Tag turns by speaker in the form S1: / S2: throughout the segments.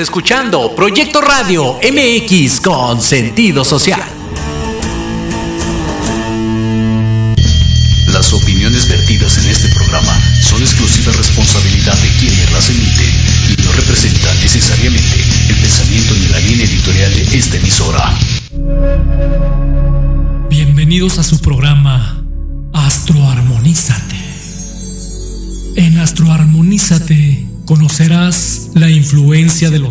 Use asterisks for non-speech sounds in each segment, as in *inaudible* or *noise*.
S1: Estás escuchando Proyecto Radio MX con sentido social.
S2: Las opiniones vertidas en este programa son exclusiva responsabilidad de quienes las emiten y no representan necesariamente el pensamiento ni la línea editorial de esta emisora.
S3: Bienvenidos a su programa Astroarmonízate. En Astroarmonízate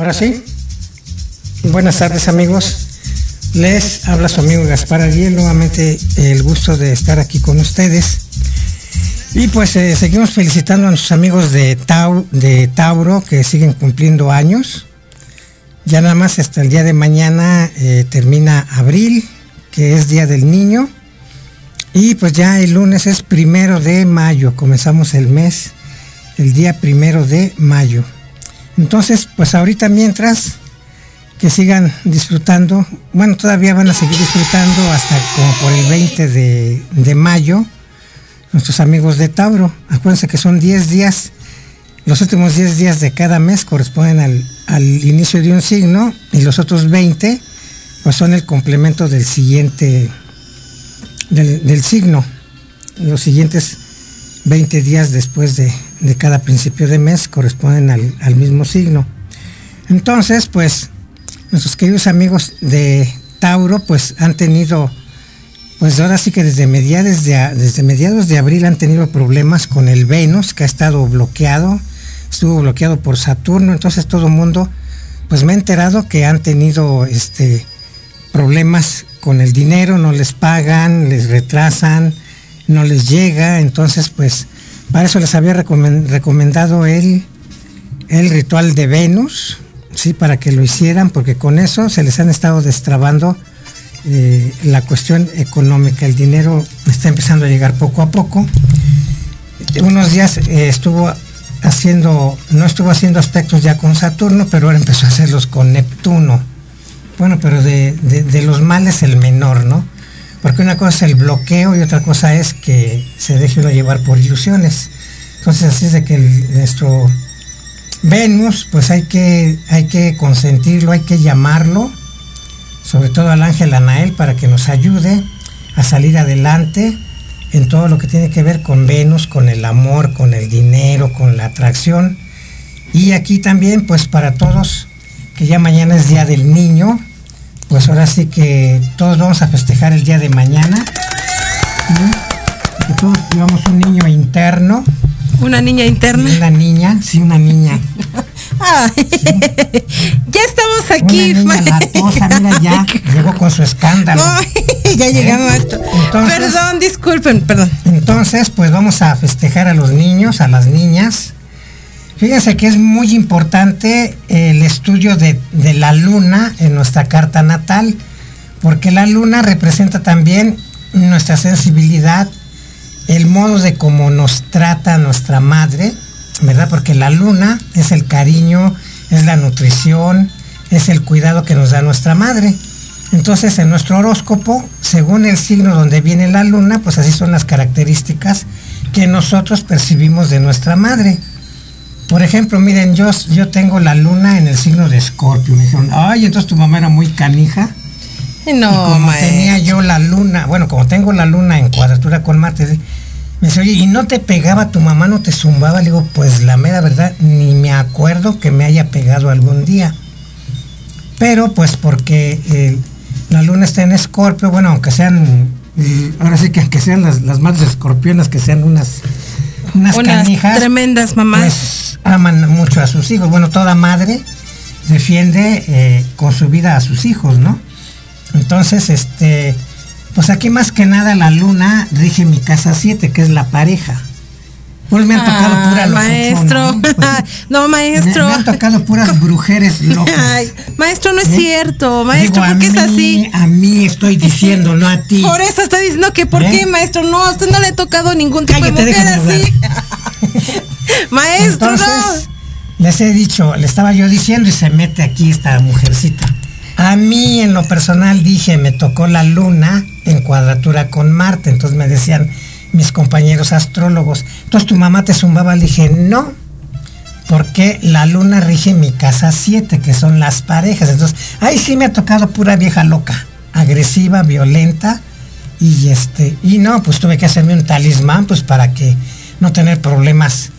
S4: Ahora sí. Buenas tardes amigos. Les habla su amigo Gaspar Ariel, nuevamente el gusto de estar aquí con ustedes. Y pues eh, seguimos felicitando a nuestros amigos de, de Tauro que siguen cumpliendo años. Ya nada más hasta el día de mañana eh, termina abril, que es Día del Niño. Y pues ya el lunes es primero de mayo, comenzamos el mes, el día primero de mayo. Entonces, pues ahorita mientras que sigan disfrutando, bueno, todavía van a seguir disfrutando hasta como por el 20 de, mayo, nuestros amigos de Tauro. Acuérdense que son 10 días, los últimos 10 días de cada mes corresponden al, inicio de un signo y los otros 20 pues son el complemento del siguiente, del, signo, los siguientes 20 días después de, de cada principio de mes corresponden al, mismo signo. Entonces, pues, nuestros queridos amigos de Tauro, pues han tenido, pues ahora sí que desde mediados de, desde mediados de abril han tenido problemas con el Venus, que ha estado bloqueado, estuvo bloqueado por Saturno, entonces todo el mundo, pues me he enterado que han tenido este problemas con el dinero, no les pagan, les retrasan, no les llega, entonces pues para eso les había recomendado el, el ritual de Venus, sí, para que lo hicieran, porque con eso se les han estado destrabando eh, la cuestión económica. El dinero está empezando a llegar poco a poco. Unos días eh, estuvo haciendo, no estuvo haciendo aspectos ya con Saturno, pero ahora empezó a hacerlos con Neptuno. Bueno, pero de, de los males el menor, ¿no? Porque una cosa es el bloqueo y otra cosa es que se deje uno llevar por ilusiones. Entonces así es de que nuestro Venus, pues hay que, hay que consentirlo, hay que llamarlo, sobre todo al ángel Anael, para que nos ayude a salir adelante en todo lo que tiene que ver con Venus, con el amor, con el dinero, con la atracción. Y aquí también, pues para todos, que ya mañana es Día del Niño, pues ahora sí que todos vamos a festejar el día de mañana. Que todos llevamos un niño interno.
S5: ¿Una niña interna?
S4: Una niña, sí, una niña. *laughs*
S5: ya estamos aquí.
S4: Una niña latosa, mira, ya *laughs* llegó con su escándalo.
S5: ya llegamos a esto. perdón, disculpen, perdón.
S4: Entonces, pues vamos a festejar a los niños, a las niñas Fíjense que es muy importante el estudio de, la luna en nuestra carta natal, porque la luna representa también nuestra sensibilidad, el modo de cómo nos trata nuestra madre, ¿verdad? Porque la luna es el cariño, es la nutrición, es el cuidado que nos da nuestra madre. Entonces, en nuestro horóscopo, según el signo donde viene la luna, pues así son las características que nosotros percibimos de nuestra madre. Por ejemplo, miren, yo, yo tengo la luna en el signo de Escorpio. Me dijeron, ay, entonces tu mamá era muy canija.
S5: No,
S4: y como tenía yo la luna, bueno, como tengo la luna en cuadratura con Marte, me dice, oye, ¿y no te pegaba tu mamá, no te zumbaba? Le digo, pues la mera verdad, ni me acuerdo que me haya pegado algún día. Pero pues porque eh, la luna está en Escorpio, bueno, aunque sean, eh, ahora sí que aunque sean las, las madres escorpionas, que sean unas, unas, canijas,
S5: tremendas mamás.
S4: Pues, aman mucho a sus hijos. Bueno, toda madre defiende eh, con su vida a sus hijos, ¿no? Entonces, este, pues aquí más que nada la luna rige mi casa 7, que es la pareja. Pues me han tocado
S5: Ah,
S4: pura
S5: maestro.
S4: locochona, ¿eh?
S5: No, *laughs* maestro.
S4: Me, me han tocado puras brujeres *laughs* locas.
S5: Ay, maestro, no es
S4: ¿Eh?
S5: cierto. Maestro,
S4: Digo,
S5: ¿por qué es así?
S4: A mí estoy *laughs* diciendo, no a ti.
S5: Por eso está diciendo que por
S4: ¿Eh?
S5: qué, maestro. No, a usted no le ha tocado ningún tipo
S4: Cállate,
S5: de mujer así. *laughs* maestro,
S4: Entonces, les he dicho, le estaba yo diciendo y se mete aquí esta mujercita. A mí en lo personal dije, me tocó la luna en cuadratura con Marte, entonces me decían mis compañeros astrólogos, entonces tu mamá te zumbaba, le dije, no, porque la luna rige mi casa 7, que son las parejas, entonces, ahí sí me ha tocado pura vieja loca, agresiva, violenta, y este, y no, pues tuve que hacerme un talismán, pues para que no tener problemas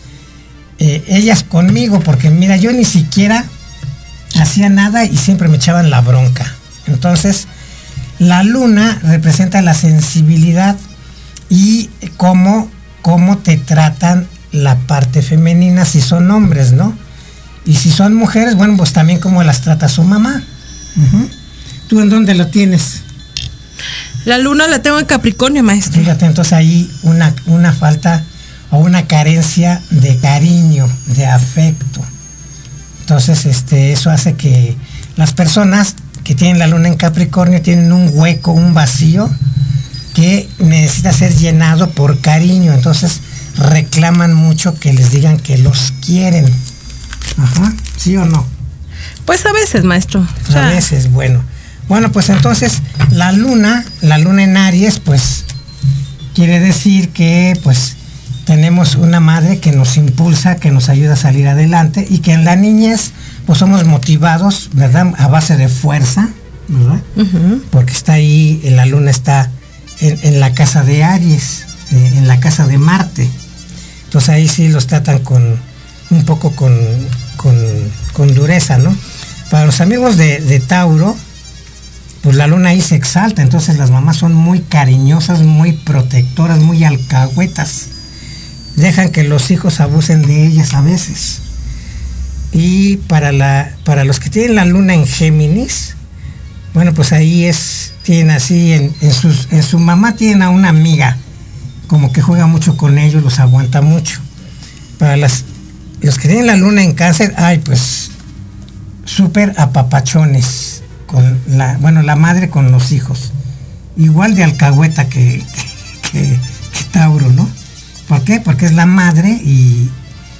S4: eh, ellas conmigo, porque mira, yo ni siquiera hacía nada y siempre me echaban la bronca. Entonces, la luna representa la sensibilidad y cómo, cómo te tratan la parte femenina si son hombres, ¿no? Y si son mujeres, bueno, pues también cómo las trata su mamá. ¿Tú en dónde lo tienes?
S5: la luna la tengo en Capricornio, maestro.
S4: Fíjate, entonces ahí una, una falta o una carencia de cariño, de afecto. Entonces, este, eso hace que las personas que tienen la luna en Capricornio tienen un hueco, un vacío que necesita ser llenado por cariño. Entonces reclaman mucho que les digan que los quieren. Ajá, ¿sí o no?
S5: Pues a veces, maestro. O
S4: A veces, bueno. Bueno, pues entonces la luna, la luna en Aries, pues quiere decir que pues tenemos una madre que nos impulsa, que nos ayuda a salir adelante y que en la niñez pues somos motivados, ¿verdad? A base de fuerza, ¿verdad? Porque está ahí, la luna está en, en la casa de Aries, eh, en la casa de Marte. Entonces ahí sí los tratan con un poco con, con, con dureza, ¿no? Para los amigos de, de Tauro, pues la luna ahí se exalta, entonces las mamás son muy cariñosas, muy protectoras, muy alcahuetas. Dejan que los hijos abusen de ellas a veces. Y para, la, para los que tienen la luna en Géminis, bueno, pues ahí es, tienen así, en, en sus, en su mamá tienen a una amiga, como que juega mucho con ellos, los aguanta mucho. Para las, los que tienen la luna en cáncer, ay, pues súper apapachones, con la, bueno, la madre con los hijos. Igual de alcahueta que, *laughs* que, que Tauro, ¿no? ¿Por qué? Porque es la madre y,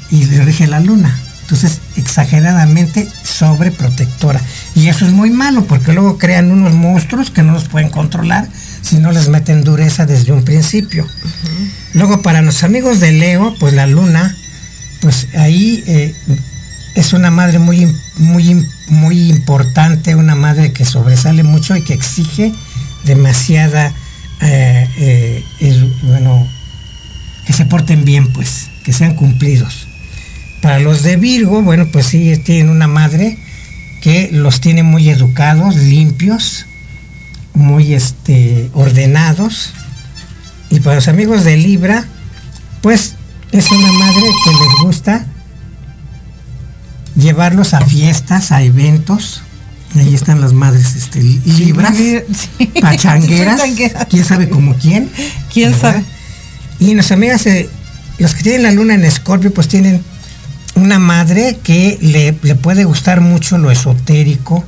S4: y le rige la luna. Entonces, exageradamente sobreprotectora. Y eso es muy malo porque luego crean unos monstruos que no los pueden controlar si no les meten dureza desde un principio. Luego, para los amigos de Leo, pues la luna, pues ahí eh, es una madre muy, muy, muy importante, una madre que sobresale mucho y que exige demasiada, eh, eh, el- bueno, que se porten bien, pues, que sean cumplidos. Para los de Virgo, bueno, pues sí, tienen una madre que los tiene muy educados, limpios, muy este, ordenados. Y para los amigos de Libra, pues es una madre que les gusta llevarlos a fiestas, a eventos. Ahí están las madres este, libras,
S5: Sí.
S4: pachangueras, *laughs*
S5: Pachangueras.
S4: quién sabe como quién.
S5: ¿Quién
S4: ¿verdad?
S5: sabe?
S4: Y nuestras amigas, eh, los que tienen la luna en Escorpio, pues tienen una madre que le, le puede gustar mucho lo esotérico,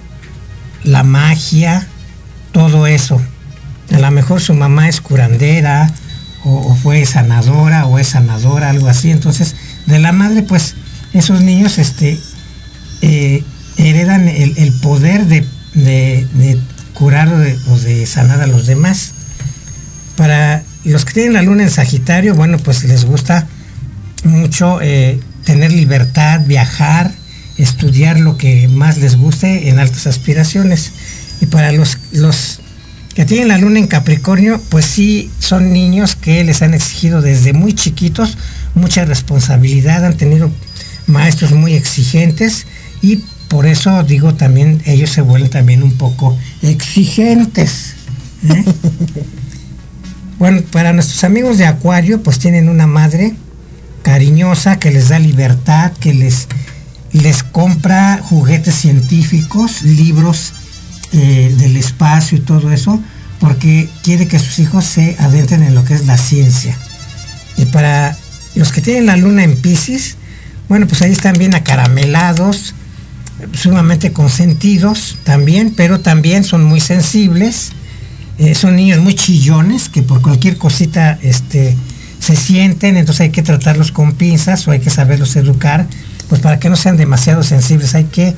S4: la magia, todo eso. A lo mejor su mamá es curandera, o, fue sanadora, o es sanadora, algo así. Entonces, de la madre, pues, esos niños este, eh, heredan el, poder de, de- de curar o de- o de sanar a los demás. Para los que tienen la luna en Sagitario, bueno, pues les gusta mucho eh, tener libertad, viajar, estudiar lo que más les guste en altas aspiraciones. Y para los, los que tienen la luna en Capricornio, pues sí son niños que les han exigido desde muy chiquitos mucha responsabilidad, han tenido maestros muy exigentes y por eso digo también ellos se vuelven también un poco exigentes. ¿eh? *laughs* Bueno, para nuestros amigos de Acuario, pues tienen una madre cariñosa que les da libertad, que les, les compra juguetes científicos, libros eh, del espacio y todo eso, porque quiere que sus hijos se adentren en lo que es la ciencia. Y para los que tienen la luna en Pisces, bueno, pues ahí están bien acaramelados, sumamente consentidos también, pero también son muy sensibles. Eh, son niños muy chillones que por cualquier cosita este, se sienten, entonces hay que tratarlos con pinzas o hay que saberlos educar, pues para que no sean demasiado sensibles, hay que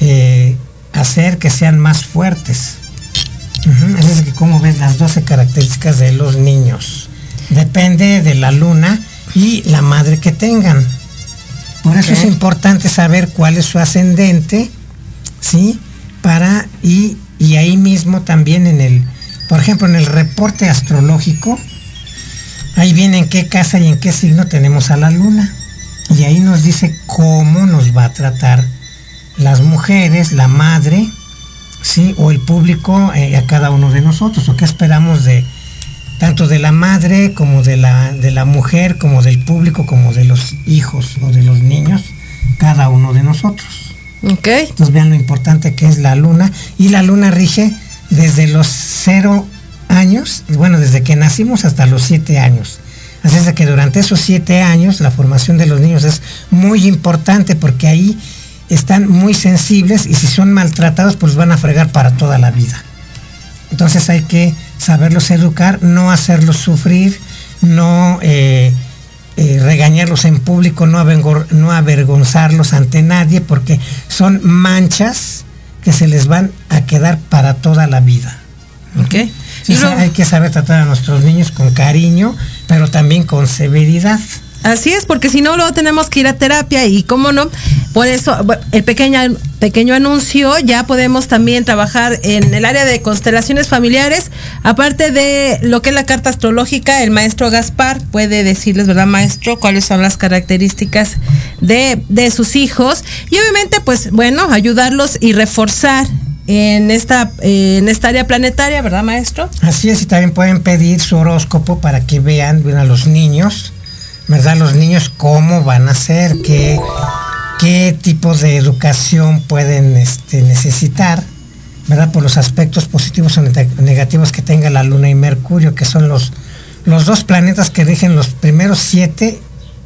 S4: eh, hacer que sean más fuertes. Es que como ves las 12 características de los niños. Depende de la luna y la madre que tengan. Por eso es importante saber cuál es su ascendente, ¿sí? Para, y, y ahí mismo también en el, por ejemplo, en el reporte astrológico, ahí viene en qué casa y en qué signo tenemos a la luna. Y ahí nos dice cómo nos va a tratar las mujeres, la madre, ¿sí? O el público eh, a cada uno de nosotros, o qué esperamos de tanto de la madre como de la, de la mujer, como del público, como de los hijos o de los niños, cada uno de nosotros.
S5: Ok.
S4: Entonces vean lo importante que es la luna, y la luna rige desde los cero años, bueno, desde que nacimos hasta los siete años. Así es que durante esos siete años la formación de los niños es muy importante porque ahí están muy sensibles y si son maltratados pues van a fregar para toda la vida. Entonces hay que saberlos educar, no hacerlos sufrir, no eh, eh, regañarlos en público, no avergonzarlos ante nadie porque son manchas que se les van a quedar para toda la vida.
S5: ¿Ok?
S4: hay que saber tratar a nuestros niños con cariño, pero también con severidad.
S5: Así es, porque si no, luego tenemos que ir a terapia y cómo no. Por eso, el pequeño, pequeño anuncio, ya podemos también trabajar en el área de constelaciones familiares. Aparte de lo que es la carta astrológica, el maestro Gaspar puede decirles, ¿verdad, maestro? Cuáles son las características de, de sus hijos. Y obviamente, pues bueno, ayudarlos y reforzar en esta, en esta área planetaria, ¿verdad, maestro?
S4: Así es, y también pueden pedir su horóscopo para que vean, vean a los niños ¿verdad? Los niños cómo van a ser, qué, qué tipo de educación pueden este, necesitar, ¿verdad? Por los aspectos positivos o negativos que tenga la Luna y Mercurio, que son los, los dos planetas que rigen los primeros 7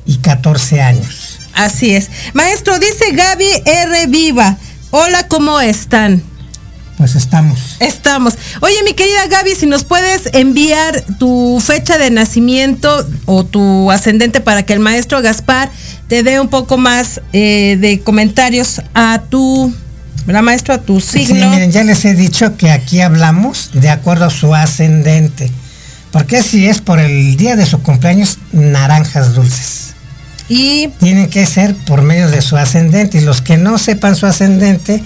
S4: y 14 años.
S5: Así es. Maestro, dice Gaby R. Viva. Hola, ¿cómo están?
S4: Pues estamos.
S5: Estamos. Oye, mi querida Gaby, si nos puedes enviar tu fecha de nacimiento o tu ascendente para que el maestro Gaspar te dé un poco más eh, de comentarios a tu, ¿verdad, maestro? A tu signo.
S4: Sí, miren, ya les he dicho que aquí hablamos de acuerdo a su ascendente. Porque si es por el día de su cumpleaños, naranjas dulces.
S5: Y
S4: tienen que ser por medio de su ascendente. Y los que no sepan su ascendente,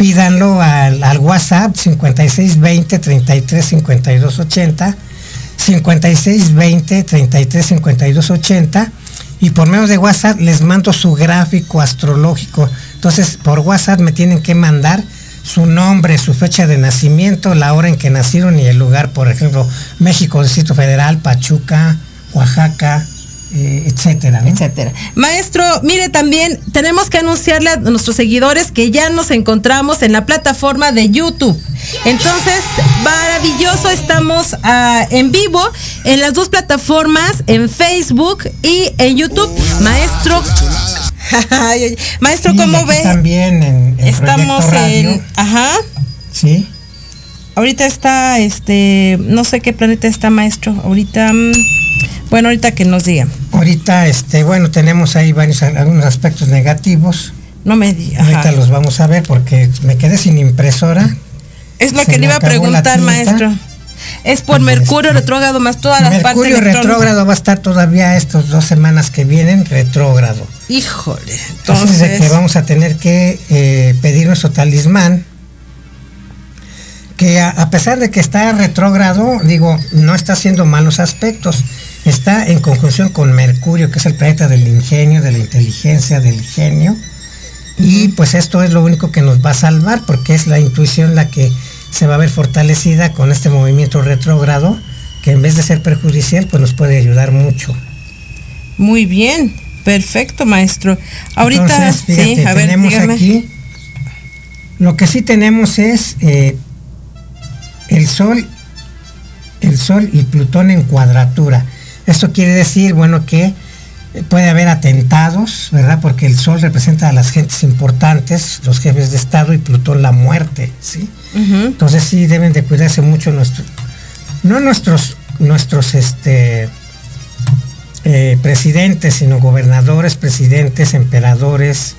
S4: pídanlo al, WhatsApp 5620 33 52 80, 5620 33 52 80 y por medio de WhatsApp les mando su gráfico astrológico. Entonces por WhatsApp me tienen que mandar su nombre, su fecha de nacimiento, la hora en que nacieron y el lugar, por ejemplo, México, Distrito Federal, Pachuca, Oaxaca, eh, etcétera,
S5: etcétera. Maestro, mire también tenemos que anunciarle a nuestros seguidores que ya nos encontramos en la plataforma de YouTube. Entonces, maravilloso, estamos ah, en vivo en las dos plataformas, en Facebook y en YouTube. Maestro, *laughs* maestro, ¿cómo ve?
S4: También en,
S5: estamos en, ajá.
S4: Sí.
S5: Ahorita está, este, no sé qué planeta está, maestro. Ahorita. Mm, bueno, ahorita que nos digan.
S4: Ahorita, este, bueno, tenemos ahí varios, algunos aspectos negativos.
S5: No me diga.
S4: Ahorita los vamos a ver porque me quedé sin impresora.
S5: Es lo que le iba a preguntar, maestro. Es por Mercurio retrógrado más todas las
S4: partes. Mercurio retrógrado va a estar todavía estas dos semanas que vienen retrógrado.
S5: Híjole.
S4: Entonces, que vamos a tener que eh, pedir nuestro talismán. Que a, a, pesar de que está retrógrado, digo, no está haciendo malos aspectos está en conjunción con Mercurio, que es el planeta del ingenio, de la inteligencia, del genio. Y pues esto es lo único que nos va a salvar, porque es la intuición la que se va a ver fortalecida con este movimiento retrógrado, que en vez de ser perjudicial, pues nos puede ayudar mucho.
S5: Muy bien, perfecto, maestro. Ahorita
S4: sí, a ver, tenemos aquí. Lo que sí tenemos es eh, el Sol, el Sol y Plutón en cuadratura. Esto quiere decir, bueno, que puede haber atentados, ¿verdad? Porque el Sol representa a las gentes importantes, los jefes de Estado y Plutón la muerte, ¿sí? Entonces sí deben de cuidarse mucho nuestros, no nuestros, nuestros este, eh, presidentes, sino gobernadores, presidentes, emperadores,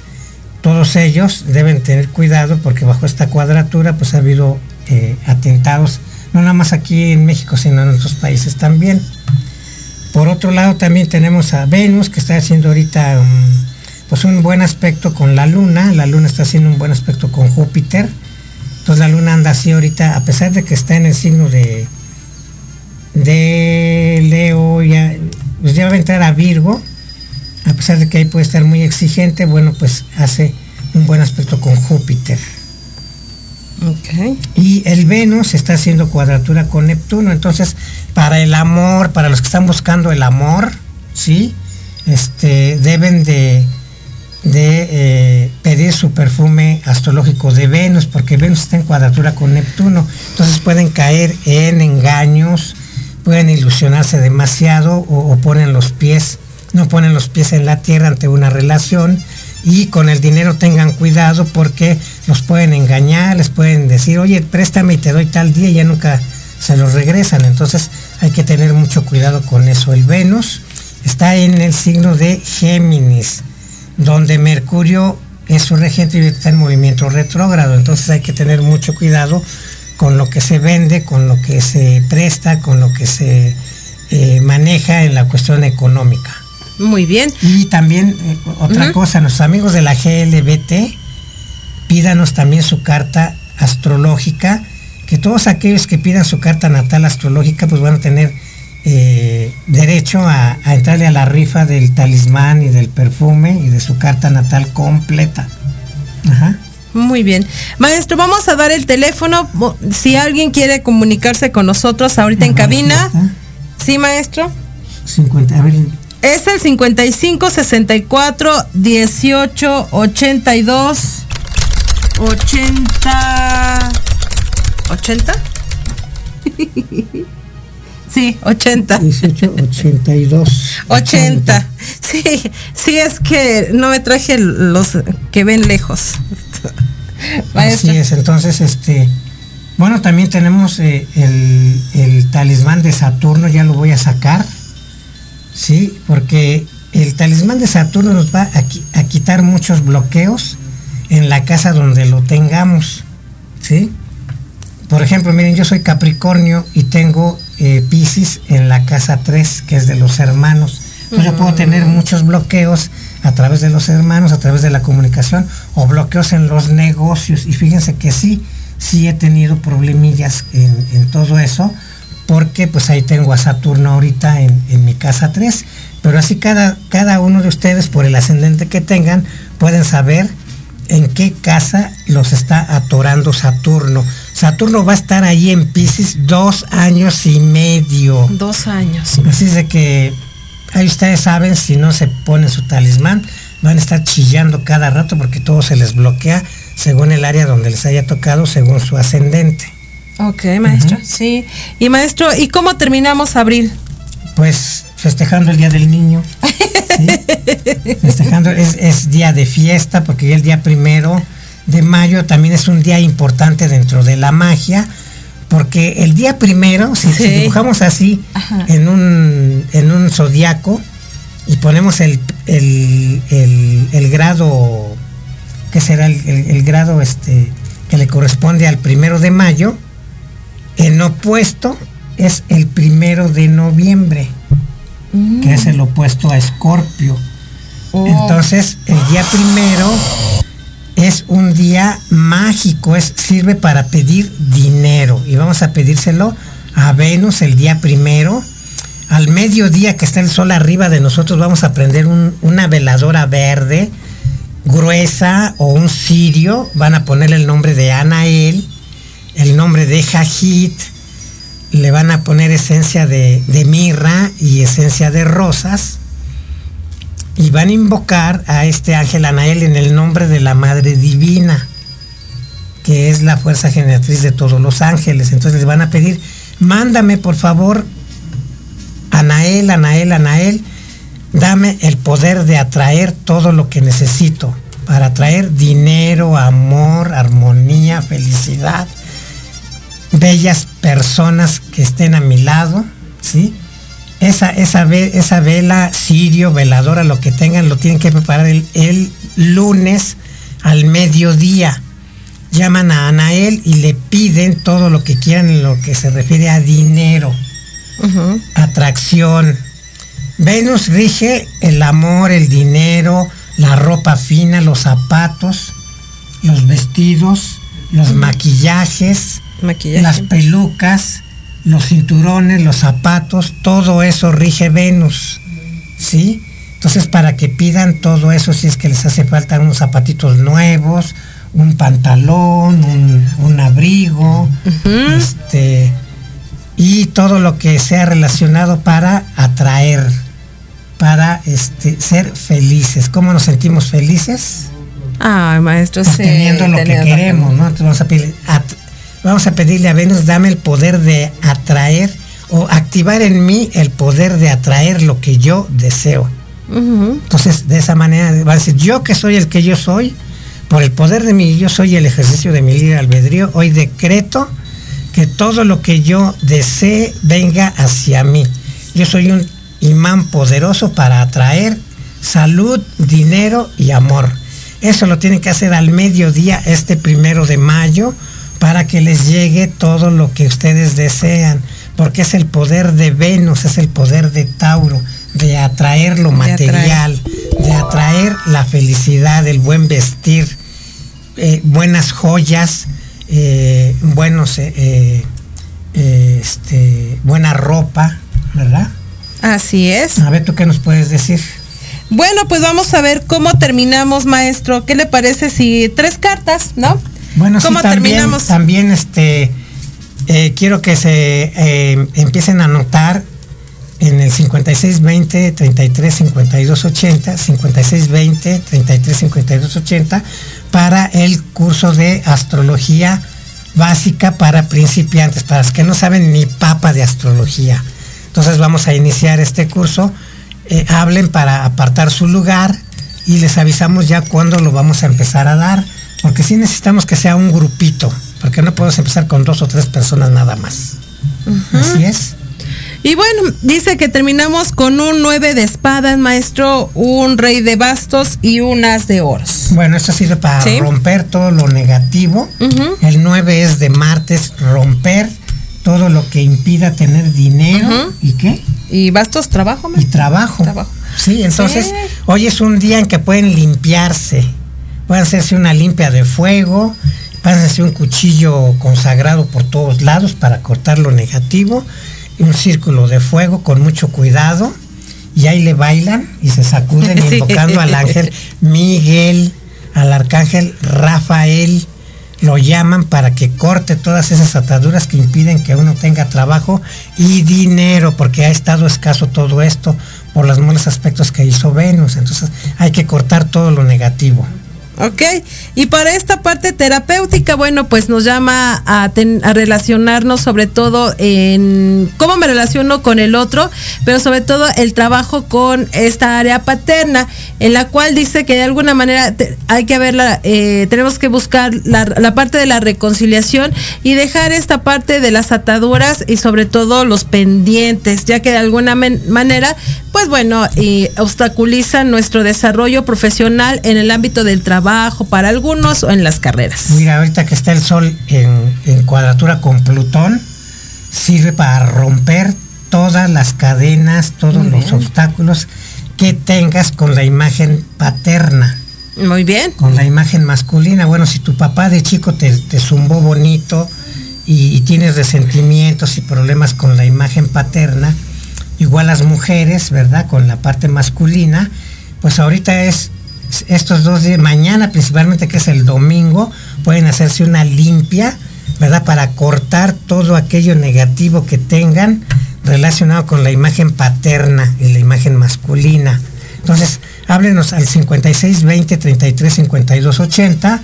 S4: todos ellos deben tener cuidado porque bajo esta cuadratura pues ha habido eh, atentados, no nada más aquí en México, sino en otros países también. Por otro lado también tenemos a Venus que está haciendo ahorita pues un buen aspecto con la Luna, la Luna está haciendo un buen aspecto con Júpiter, entonces la Luna anda así ahorita, a pesar de que está en el signo de, de Leo, ya, pues ya va a entrar a Virgo, a pesar de que ahí puede estar muy exigente, bueno pues hace un buen aspecto con Júpiter. Y el Venus está haciendo cuadratura con Neptuno. Entonces, para el amor, para los que están buscando el amor, ¿sí? Este, deben de, de eh, pedir su perfume astrológico de Venus, porque Venus está en cuadratura con Neptuno. Entonces pueden caer en engaños, pueden ilusionarse demasiado o, o ponen los pies, no ponen los pies en la tierra ante una relación y con el dinero tengan cuidado porque los pueden engañar, les pueden decir, oye, préstame y te doy tal día y ya nunca se los regresan. Entonces hay que tener mucho cuidado con eso. El Venus está en el signo de Géminis, donde Mercurio es su regente y está en movimiento retrógrado. Entonces hay que tener mucho cuidado con lo que se vende, con lo que se presta, con lo que se eh, maneja en la cuestión económica.
S5: Muy bien.
S4: Y también eh, otra cosa, nuestros amigos de la GLBT, pídanos también su carta astrológica, que todos aquellos que pidan su carta natal astrológica pues van a tener eh, derecho a, entrarle a la rifa del talismán y del perfume y de su carta natal completa.
S5: Muy bien. Maestro, vamos a dar el teléfono. Si alguien quiere comunicarse con nosotros ahorita en cabina. ¿Sí, maestro?
S4: 50, a ver,
S5: es el 55 64 18 82 80 80 Sí, 80.
S4: 18, 82.
S5: 80. Sí, sí, es que no me traje los que ven lejos.
S4: Así es, entonces, este, bueno, también tenemos eh, el, el talismán de Saturno, ya lo voy a sacar. Sí, porque el talismán de Saturno nos va a, quitar muchos bloqueos en la casa donde lo tengamos. ¿Sí? Por ejemplo, miren, yo soy Capricornio y tengo eh, Pisces en la casa 3, que es de los hermanos. Entonces yo puedo tener muchos bloqueos a través de los hermanos, a través de la comunicación o bloqueos en los negocios. Y fíjense que sí, sí he tenido problemillas en, en todo eso porque pues ahí tengo a Saturno ahorita en, mi casa 3, pero así cada, cada uno de ustedes por el ascendente que tengan pueden saber en qué casa los está atorando Saturno. Saturno va a estar ahí en Pisces dos años y medio.
S5: Dos años.
S4: Así es de que ahí ustedes saben, si no se pone su talismán, van a estar chillando cada rato porque todo se les bloquea según el área donde les haya tocado, según su ascendente.
S5: Ok, maestro, sí. Y maestro, ¿y cómo terminamos abril?
S4: Pues festejando el Día del Niño. *laughs* Festejando, es, día de fiesta porque el día primero de mayo también es un día importante dentro de la magia porque el día primero, si, dibujamos así en un, en un zodiaco y ponemos el, el, grado, ¿qué será el, el, grado este que le corresponde al primero de mayo? En opuesto es el primero de noviembre, que es el opuesto a Escorpio. Oh. Entonces, el día primero es un día mágico, es, sirve para pedir dinero. Y vamos a pedírselo a Venus el día primero. Al mediodía que está el sol arriba de nosotros, vamos a prender una veladora verde gruesa o un cirio. Van a ponerle el nombre de Anael el nombre de Jajit, le van a poner esencia de, mirra y esencia de rosas y van a invocar a este ángel Anael en el nombre de la Madre Divina, que es la fuerza generatriz de todos los ángeles. Entonces les van a pedir, mándame por favor, Anael, Anael, Anael, dame el poder de atraer todo lo que necesito para atraer dinero, amor, armonía, felicidad, bellas personas que estén a mi lado, ¿sí? Esa, esa, esa vela, sirio, veladora, lo que tengan, lo tienen que preparar el, el lunes al mediodía. Llaman a Anael y le piden todo lo que quieran en lo que se refiere a dinero, atracción. Venus rige el amor, el dinero, la ropa fina, los zapatos, los vestidos, los maquillajes, las pelucas, los cinturones, los zapatos, todo eso rige Venus. ¿Sí? Entonces, para que pidan todo eso, si es que les hace falta unos zapatitos nuevos, un pantalón, un, abrigo, este, y todo lo que sea relacionado para atraer, para este, ser felices. ¿Cómo nos sentimos felices?
S5: Ay, maestro,
S4: pues Teniendo lo que queremos, ¿no? vamos a, vamos a pedirle a Venus, dame el poder de atraer o activar en mí el poder de atraer lo que yo deseo. Entonces, de esa manera va a decir, yo que soy el que yo soy, por el poder de mi yo soy el ejercicio de mi libre albedrío, hoy decreto que todo lo que yo desee venga hacia mí. Yo soy un imán poderoso para atraer salud, dinero y amor. Eso lo tienen que hacer al mediodía este primero de mayo para que les llegue todo lo que ustedes desean, porque es el poder de Venus, es el poder de Tauro, de atraer lo material, de atraer, la felicidad, el buen vestir, eh, buenas joyas, eh, buenos, eh, este, buena ropa, ¿verdad?
S5: Así es.
S4: A ver, ¿tú qué nos puedes decir?
S5: Bueno, pues vamos a ver cómo terminamos, maestro. ¿Qué le parece si tres cartas, no?
S4: Bueno, ¿Cómo sí, también, terminamos? También, este, quiero que se empiecen a notar en el 5620 33 52 80, 5620 33 52 80 para el curso de astrología básica para principiantes, para los que no saben ni papa de astrología. Entonces vamos a iniciar este curso. Eh, hablen para apartar su lugar y les avisamos ya cuándo lo vamos a empezar a dar, porque sí necesitamos que sea un grupito, porque no podemos empezar con dos o tres personas nada más. Así es.
S5: Y bueno, dice que terminamos con un 9 de espadas, maestro, un rey de bastos y un as de oros.
S4: Bueno, esto sirve para romper todo lo negativo. El 9 es de martes, romper todo lo que impida tener dinero. ¿Y qué?
S5: Y bastos, trabajo.
S4: Y trabajo. Sí, entonces hoy es un día en que pueden limpiarse. Pueden hacerse una limpia de fuego, pueden hacerse un cuchillo consagrado por todos lados para cortar lo negativo un círculo de fuego con mucho cuidado y ahí le bailan y se sacuden *laughs* invocando al ángel Miguel, al arcángel Rafael, lo llaman para que corte todas esas ataduras que impiden que uno tenga trabajo y dinero, porque ha estado escaso todo esto por los malos aspectos que hizo Venus. Entonces hay que cortar todo lo negativo.
S5: Ok, y para esta parte terapéutica, bueno, pues nos llama a, relacionarnos sobre todo en cómo me relaciono con el otro, pero sobre todo el trabajo con esta área paterna, en la cual dice que de alguna manera hay que verla, eh, tenemos que buscar la, parte de la reconciliación y dejar esta parte de las ataduras y sobre todo los pendientes, ya que de alguna manera, pues bueno, obstaculizan nuestro desarrollo profesional en el ámbito del trabajo para algunos o en las carreras.
S4: Mira, ahorita que está el Sol en, cuadratura con Plutón, sirve para romper todas las cadenas, todos los obstáculos que tengas con la imagen paterna.
S5: Muy bien.
S4: Con la imagen masculina. Bueno, si tu papá de chico te, te zumbó bonito y, y, tienes resentimientos y problemas con la imagen paterna, igual las mujeres, ¿verdad? Con la parte masculina, pues ahorita es estos dos días, mañana principalmente que es el domingo, pueden hacerse una limpia, ¿verdad? Para cortar todo aquello negativo que tengan relacionado con la imagen paterna y la imagen masculina. Entonces, háblenos al 56 20 33 52 80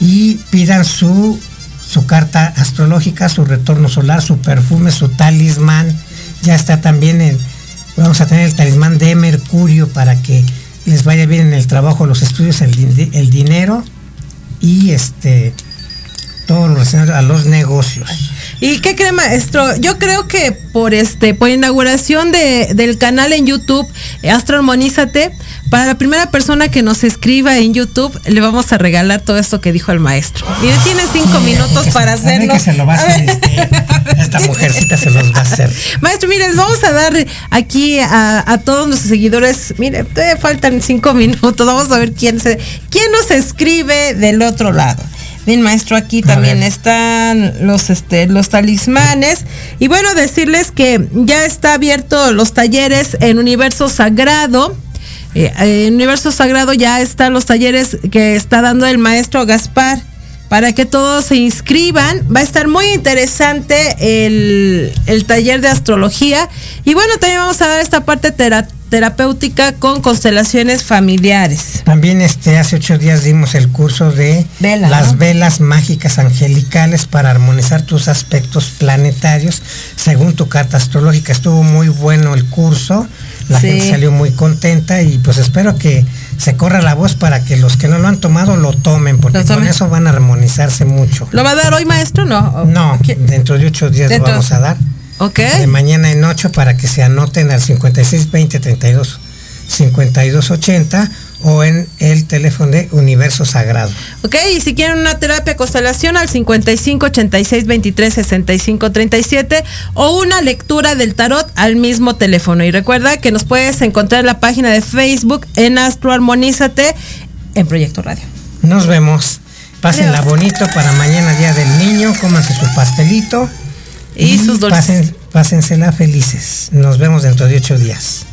S4: y pidan su, su carta astrológica, su retorno solar, su perfume, su talismán. Ya está también en Vamos a tener el talismán de Mercurio para que les vaya bien en el trabajo, los estudios, el, din- el dinero y este todo lo relacionado a los negocios.
S5: ¿Y qué cree, maestro? Yo creo que por este, por inauguración de, del canal en YouTube, Astro Armonízate, para la primera persona que nos escriba en YouTube, le vamos a regalar todo esto que dijo el maestro. Mire, tiene cinco minutos para
S4: A ver
S5: hacerlo.
S4: que se lo va a
S5: A
S4: hacer este, esta mujercita se los va a hacer. *laughs*
S5: Maestro, mire, les vamos a dar aquí a, a todos nuestros seguidores, mire, todavía faltan cinco minutos, vamos a ver quién se, quién nos escribe del otro lado. Bien, maestro, aquí también están los este los talismanes y bueno decirles que ya está abierto los talleres en Universo Sagrado. Eh, en Universo Sagrado ya están los talleres que está dando el maestro Gaspar para que todos se inscriban. Va a estar muy interesante el, el taller de astrología. Y bueno, también vamos a dar esta parte tera- terapéutica con constelaciones familiares.
S4: También este hace ocho días dimos el curso de
S5: Vela,
S4: las
S5: ¿no?
S4: velas mágicas angelicales para armonizar tus aspectos planetarios según tu carta astrológica. Estuvo muy bueno el curso, la
S5: Sí.
S4: gente salió muy contenta y pues espero que se corra la voz para que los que no lo han tomado lo tomen, porque
S5: Lo
S4: con eso van a armonizarse mucho.
S5: ¿Lo va a dar hoy, maestro? No.
S4: No, dentro de ocho días
S5: Dentro-
S4: lo vamos a dar.
S5: Ok.
S4: De mañana en 8 para que se anoten al 56 20 32 52 80 o en el teléfono de Universo Sagrado.
S5: Ok, y si quieren una terapia constelación al 55 86 23 65 37 o una lectura del tarot al mismo teléfono. Y recuerda que nos puedes encontrar en la página de Facebook en Astro Armonízate en Proyecto Radio.
S4: Nos vemos. Pásenla
S5: Adiós.
S4: bonito para mañana Día del Niño, cómanse su pastelito
S5: Y sus dulces.
S4: pasen- pásensela felices. Nos vemos dentro de ocho días.